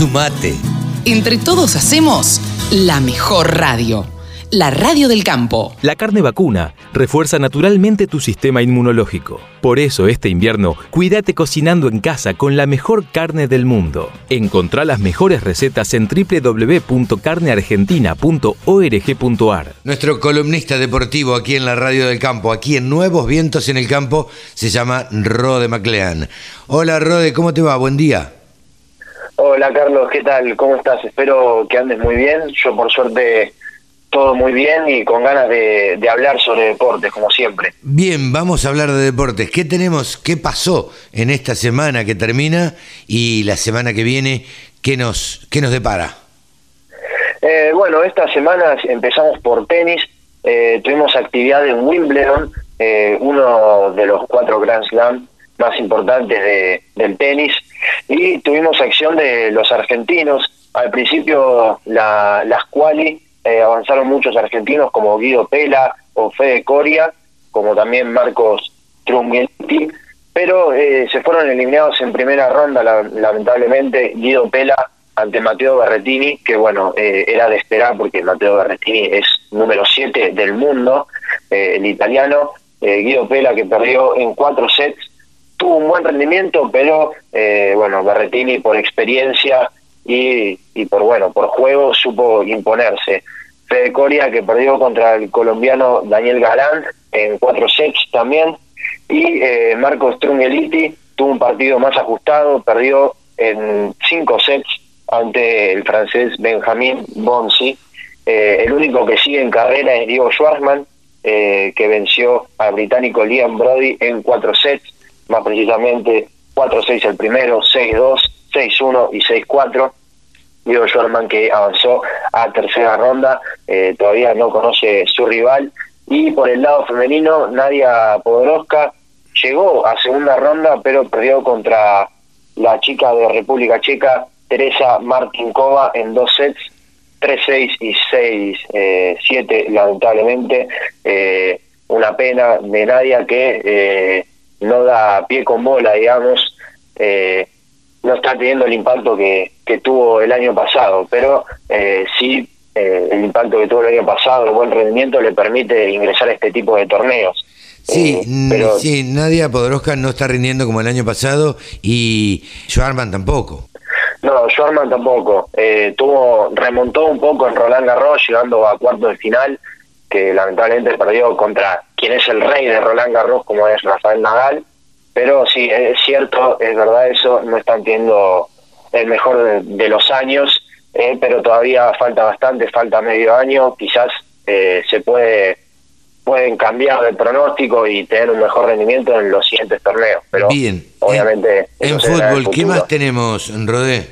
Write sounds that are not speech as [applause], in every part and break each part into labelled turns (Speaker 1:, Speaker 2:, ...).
Speaker 1: Sumate.
Speaker 2: Entre todos hacemos la mejor radio. La radio del campo.
Speaker 3: La carne vacuna refuerza naturalmente tu sistema inmunológico. Por eso este invierno, cuídate cocinando en casa con la mejor carne del mundo. Encontrá las mejores recetas en www.carneargentina.org.ar.
Speaker 1: Nuestro columnista deportivo aquí en la radio del campo, aquí en Nuevos Vientos en el Campo, se llama Rode Maclean. Hola Rode, ¿cómo te va? Buen día.
Speaker 4: Hola Carlos, ¿qué tal? ¿Cómo estás? Espero que andes muy bien. Yo por suerte todo muy bien y con ganas de, hablar sobre deportes, como siempre.
Speaker 1: Bien, vamos a hablar de deportes. ¿Qué tenemos, qué pasó en esta semana que termina y la semana que viene, qué nos, qué nos depara?
Speaker 4: Eh, bueno, esta semana empezamos por tenis. Eh, tuvimos actividad en Wimbledon, eh, uno de los cuatro Grand Slam más importantes de, del tenis, y tuvimos acción de los argentinos. Al principio la, las quali eh, avanzaron muchos argentinos como Guido Pela o Fede Coria, como también Marcos Trunghetti, pero eh, se fueron eliminados en primera ronda, lamentablemente, Guido Pela ante Matteo Berrettini, que bueno, eh, era de esperar porque Matteo Berrettini es número 7 del mundo, el italiano, Guido Pela que perdió en cuatro sets, tuvo un buen rendimiento, pero bueno, Berrettini por experiencia y, por bueno, por juego supo imponerse. Fede Coria que perdió contra el colombiano Daniel Galán en cuatro sets también y eh, Marcos Strungeliti tuvo un partido más ajustado, perdió en cinco sets ante el francés Benjamin Bonsi. Eh, el único que sigue en carrera es Diego Schwarzman, eh, que venció al británico Liam Brody en cuatro sets, más precisamente 4-6 el primero, 6-2, 6-1 y 6-4. Diego Schwarman que avanzó a tercera ronda, eh, todavía no conoce su rival. Y por el lado femenino, Nadia Podoroska llegó a segunda ronda, pero perdió contra la chica de República Checa, Teresa Martinkova, en dos sets, 3-6 y 6-7, eh, lamentablemente. Eh, una pena de Nadia que no da pie con bola, digamos. Eh, no está teniendo el impacto que, que tuvo el año pasado, pero eh, sí eh, el impacto que tuvo el año pasado, el buen rendimiento le permite ingresar a este tipo de torneos.
Speaker 1: Sí, eh, pero, sí, Nadia Podoroska no está rindiendo como el año pasado y Schwarman tampoco.
Speaker 4: No, Schwarman tampoco. Eh, tuvo remontó un poco en Roland Garros, llegando a cuarto de final, que lamentablemente perdió contra quien es el rey de Roland Garros, como es Rafael Nadal pero sí, es cierto, es verdad eso, no están teniendo el mejor de, los años, eh, pero todavía falta bastante, falta medio año, quizás eh, se puede pueden cambiar de pronóstico y tener un mejor rendimiento en los siguientes torneos. Pero
Speaker 1: Bien,
Speaker 4: obviamente...
Speaker 1: En, fútbol, ¿qué más tenemos, Rodé?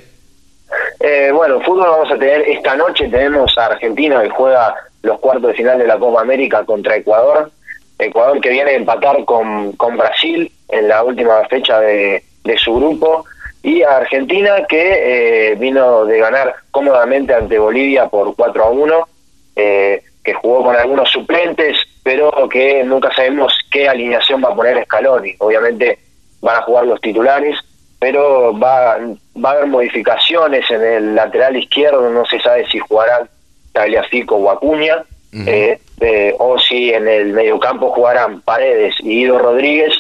Speaker 4: Eh, bueno, en fútbol vamos a tener, esta noche tenemos a Argentina que juega los cuartos de final de la Copa América contra Ecuador. Ecuador que viene a empatar con, con Brasil en la última fecha de, de su grupo y a Argentina que eh, vino de ganar cómodamente ante Bolivia por 4 a 1, eh, que jugó con algunos suplentes, pero que nunca sabemos qué alineación va a poner Scaloni. Obviamente van a jugar los titulares, pero va, va a haber modificaciones en el lateral izquierdo, no se sabe si jugarán Tagliafico o Acuña, eh, o si en el mediocampo jugarán Paredes y Guido Rodríguez,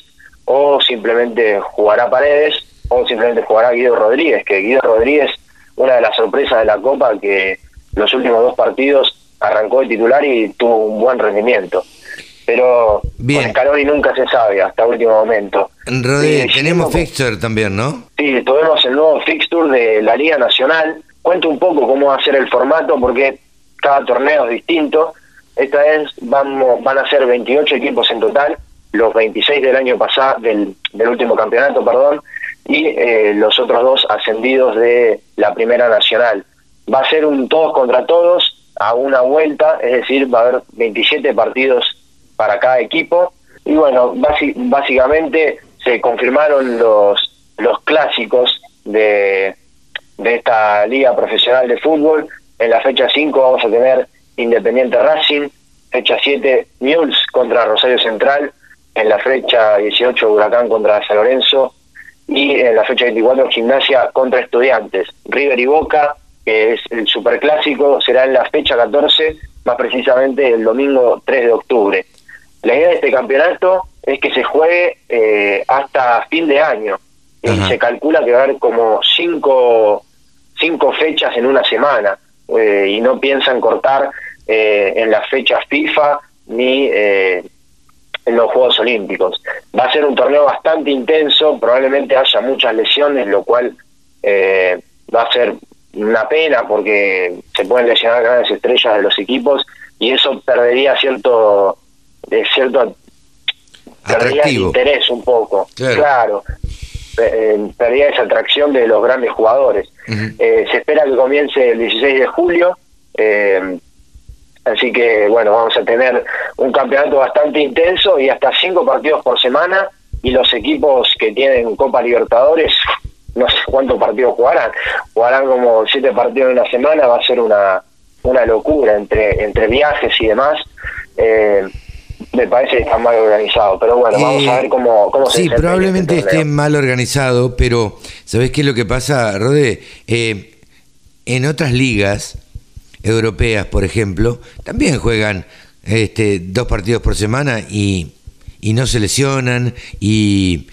Speaker 4: o simplemente jugará Paredes, o simplemente jugará Guido Rodríguez, que Guido Rodríguez, una de las sorpresas de la Copa, que los últimos dos partidos arrancó de titular y tuvo un buen rendimiento. Pero Bien. con Scaloni nunca se sabe hasta último momento.
Speaker 1: Rodríguez, tenemos fixture también, ¿no?
Speaker 4: Sí, tuvimos el nuevo fixture de la Liga Nacional. Cuento un poco cómo va a ser el formato, porque cada torneo es distinto. Esta vez vamos, van a ser 28 equipos en total, los 26 del año pasado, del, del último campeonato, perdón, y eh, los otros dos ascendidos de la Primera Nacional. Va a ser un todos contra todos a una vuelta, es decir, va a haber 27 partidos para cada equipo. Y bueno, básicamente se confirmaron los, los clásicos de, de esta liga profesional de fútbol. En la fecha 5 vamos a tener Independiente Racing, fecha 7 Mules contra Rosario Central, en la fecha 18 Huracán contra San Lorenzo y en la fecha 24 Gimnasia contra Estudiantes. River y Boca, que es el superclásico, será en la fecha 14, más precisamente el domingo 3 de octubre. La idea de este campeonato es que se juegue eh, hasta fin de año. Y se calcula que va a haber como cinco, cinco fechas en una semana. Eh, y no piensan cortar eh, en las fechas FIFA ni en los Juegos Olímpicos. Va a ser un torneo bastante intenso, probablemente haya muchas lesiones, lo cual va a ser una pena porque se pueden lesionar grandes estrellas de los equipos y eso perdería cierto de cierto interés un poco. Claro, eh, perdería esa atracción de los grandes jugadores eh, se espera que comience el 16 de julio eh, así que bueno vamos a tener un campeonato bastante intenso y hasta cinco partidos por semana y los equipos que tienen Copa Libertadores no sé cuántos partidos jugarán, jugarán como siete partidos en una semana, va a ser una, una locura entre, entre viajes y demás. Eh, me parece que está mal organizado, pero bueno, vamos a ver cómo, cómo
Speaker 1: se Sí, probablemente esté mal organizado, pero ¿sabés qué es lo que pasa, Rode? Eh, en otras ligas europeas, por ejemplo, también juegan este, dos partidos por semana y, y no se lesionan y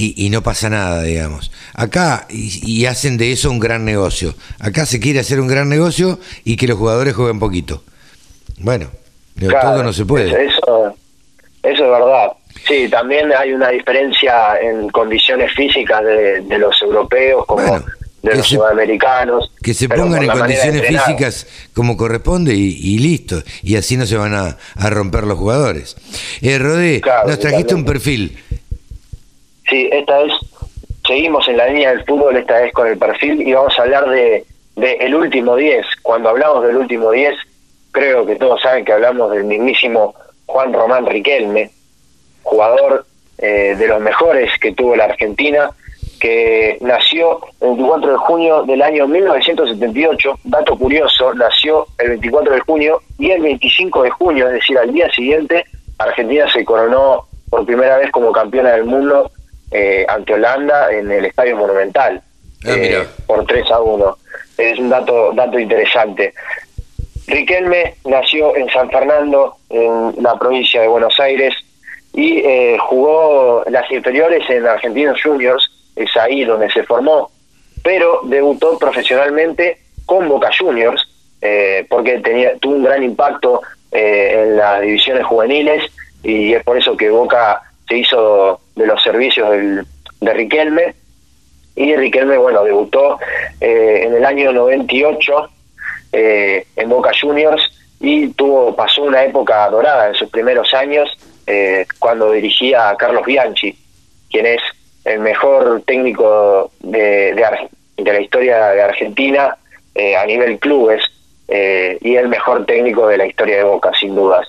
Speaker 1: y, no pasa nada, digamos. Acá, y, hacen de eso un gran negocio. Acá se quiere hacer un gran negocio y que los jugadores jueguen poquito. Bueno, todo no se puede.
Speaker 4: Eso, eso es verdad. Sí, también hay una diferencia en condiciones físicas de, los europeos como de los sudamericanos.
Speaker 1: Que se pongan en condiciones físicas como corresponde y, listo. Y así no se van a, romper los jugadores. Eh, Rodé, nos trajiste un perfil
Speaker 4: Sí, esta vez seguimos en la línea del fútbol, esta vez con el perfil, y vamos a hablar de, el último 10. Cuando hablamos del último 10, creo que todos saben que hablamos del mismísimo Juan Román Riquelme, jugador eh, de los mejores que tuvo la Argentina, que nació el 24 de junio del año 1978, dato curioso, nació el 24 de junio y el 25 de junio, es decir, al día siguiente, Argentina se coronó por primera vez como campeona del mundo eh, ante Holanda en el Estadio Monumental ah, eh, por 3 a 1. Es un dato, dato interesante. Riquelme nació en San Fernando, en la provincia de Buenos Aires, y eh, jugó las inferiores en Argentinos Juniors, es ahí donde se formó, pero debutó profesionalmente con Boca Juniors, porque tenía, tuvo un gran impacto en las divisiones juveniles, y es por eso que Boca se hizo de los servicios del, de Riquelme. Y Riquelme, bueno, debutó eh, en el año 98 eh, en Boca Juniors y tuvo pasó una época dorada en sus primeros años eh, cuando dirigía a Carlos Bianchi, quien es el mejor técnico de, de, la historia de Argentina a nivel clubes y el mejor técnico de la historia de Boca, sin dudas.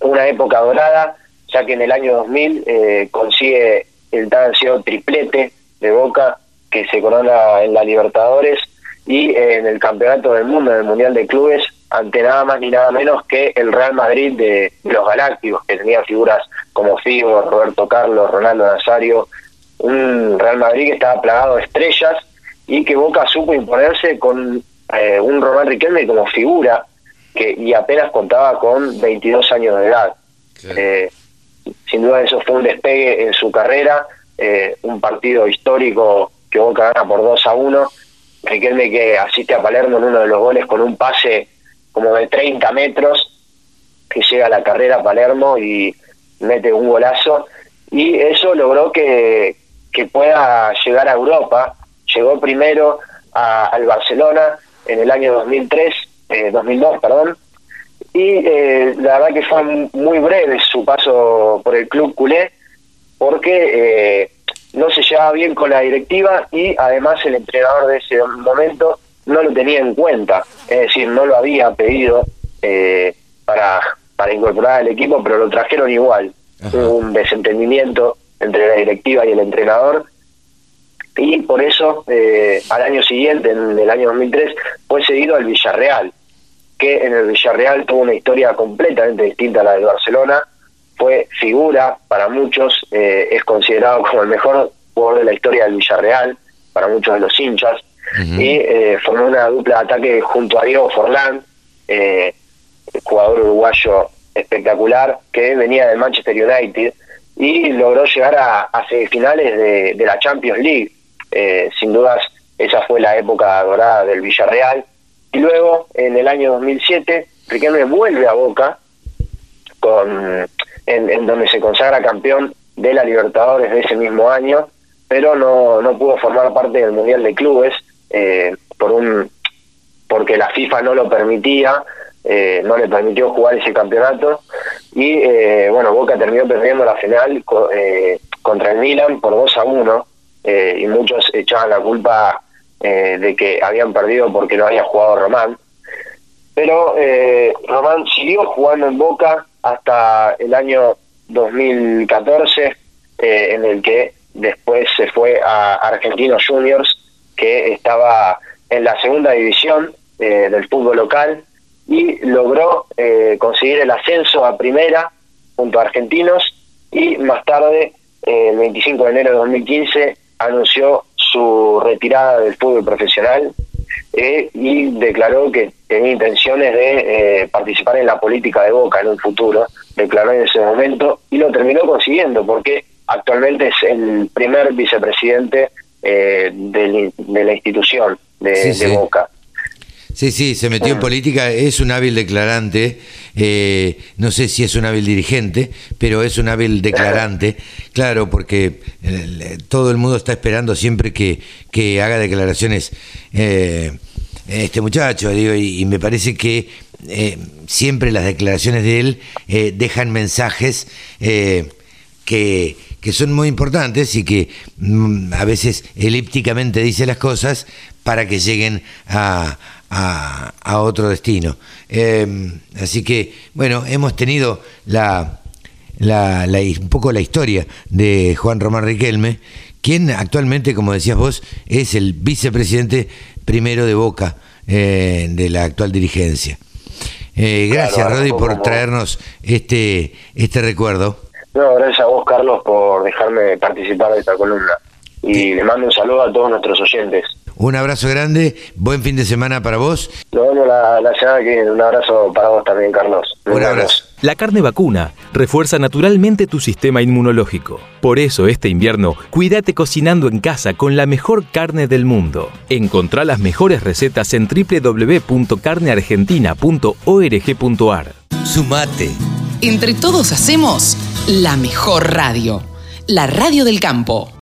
Speaker 4: una época dorada ya que en el año 2000 eh, consigue el tan triplete de Boca que se corona en la Libertadores y eh, en el Campeonato del Mundo, en el Mundial de Clubes, ante nada más ni nada menos que el Real Madrid de, los Galácticos, que tenía figuras como Figo, Roberto Carlos, Ronaldo Nazario, un Real Madrid que estaba plagado de estrellas y que Boca supo imponerse con eh, un Román Riquelme como figura que y apenas contaba con 22 años de edad. Sin duda eso fue un despegue en su carrera, eh, un partido histórico que Boca gana por 2 a 1, Riquelme que asiste a Palermo en uno de los goles con un pase como de 30 metros, que llega a la carrera a Palermo y mete un golazo, y eso logró que, que pueda llegar a Europa, llegó primero al Barcelona en el año 2003, 2002, eh, perdón, y eh, la verdad que fue muy breve su paso por el club culé porque eh, no se llevaba bien con la directiva y además el entrenador de ese momento no lo tenía en cuenta, es decir, no lo había pedido eh, para, para incorporar al equipo, pero lo trajeron igual. Hubo un desentendimiento entre la directiva y el entrenador. Y por eso al año siguiente, en el año 2003, fue cedido al Villarreal que en el Villarreal tuvo una historia completamente distinta a la del Barcelona, fue figura para muchos, eh, es considerado como el mejor jugador de la historia del Villarreal, para muchos de los hinchas, y eh, formó una dupla de ataque junto a Diego Forlán, eh, jugador uruguayo espectacular, que venía del Manchester United y logró llegar a, semifinales de, la Champions League. Eh, sin dudas, esa fue la época dorada del Villarreal. Y luego, en el año 2007, Riquelme vuelve a Boca, con, en, donde se consagra campeón de la Libertadores de ese mismo año, pero no, no pudo formar parte del Mundial de Clubes eh, por un porque la FIFA no lo permitía, eh, no le permitió jugar ese campeonato y eh, bueno, Boca terminó perdiendo la final contra el Milan por 2 a 1 y muchos echaban la culpa de que habían perdido porque no había jugado Román. Pero Román siguió jugando en Boca hasta el año 2014, en el que después se fue a Argentinos Juniors, que estaba en la segunda división eh, del fútbol local y logró eh, conseguir el ascenso a primera junto a Argentinos y más tarde, eh, el 25 de enero de 2015, anunció su retirada del fútbol profesional y declaró que tenía intenciones de participar en la política de Boca en un futuro, declaró en ese momento y lo terminó consiguiendo porque actualmente es el primer vicepresidente eh, de, la institución de, Boca.
Speaker 1: Sí, sí, se metió en política, es un hábil declarante, eh, no sé si es un hábil dirigente, pero es un hábil declarante, [laughs] claro, porque eh, todo el mundo está esperando siempre que, que haga declaraciones este muchacho, digo, y, me parece que siempre las declaraciones de él dejan mensajes que que son muy importantes y que mm, a veces elípticamente dice las cosas para que lleguen a, a, otro destino. Em, así que, bueno, hemos tenido la, la, un poco la historia de Juan Román Riquelme, quien actualmente, como decías vos, es el vicepresidente primero de Boca eh, de la actual dirigencia. Eh, gracias, Rodi, por traernos este, este recuerdo.
Speaker 4: No, gracias a vos, Carlos, por dejarme participar de esta columna. Y le mando un saludo a todos nuestros oyentes.
Speaker 1: Un abrazo grande, buen fin de semana para vos.
Speaker 4: Nos vemos la, la semana que viene. Un abrazo para vos también, Carlos.
Speaker 1: Un, abrazo.
Speaker 3: La carne vacuna refuerza naturalmente tu sistema inmunológico. Por eso este invierno, cuídate cocinando en casa con la mejor carne del mundo. Encontrá las mejores recetas en www.carneargentina.org.ar.
Speaker 2: Sumate. Entre todos hacemos la mejor radio, la radio del campo.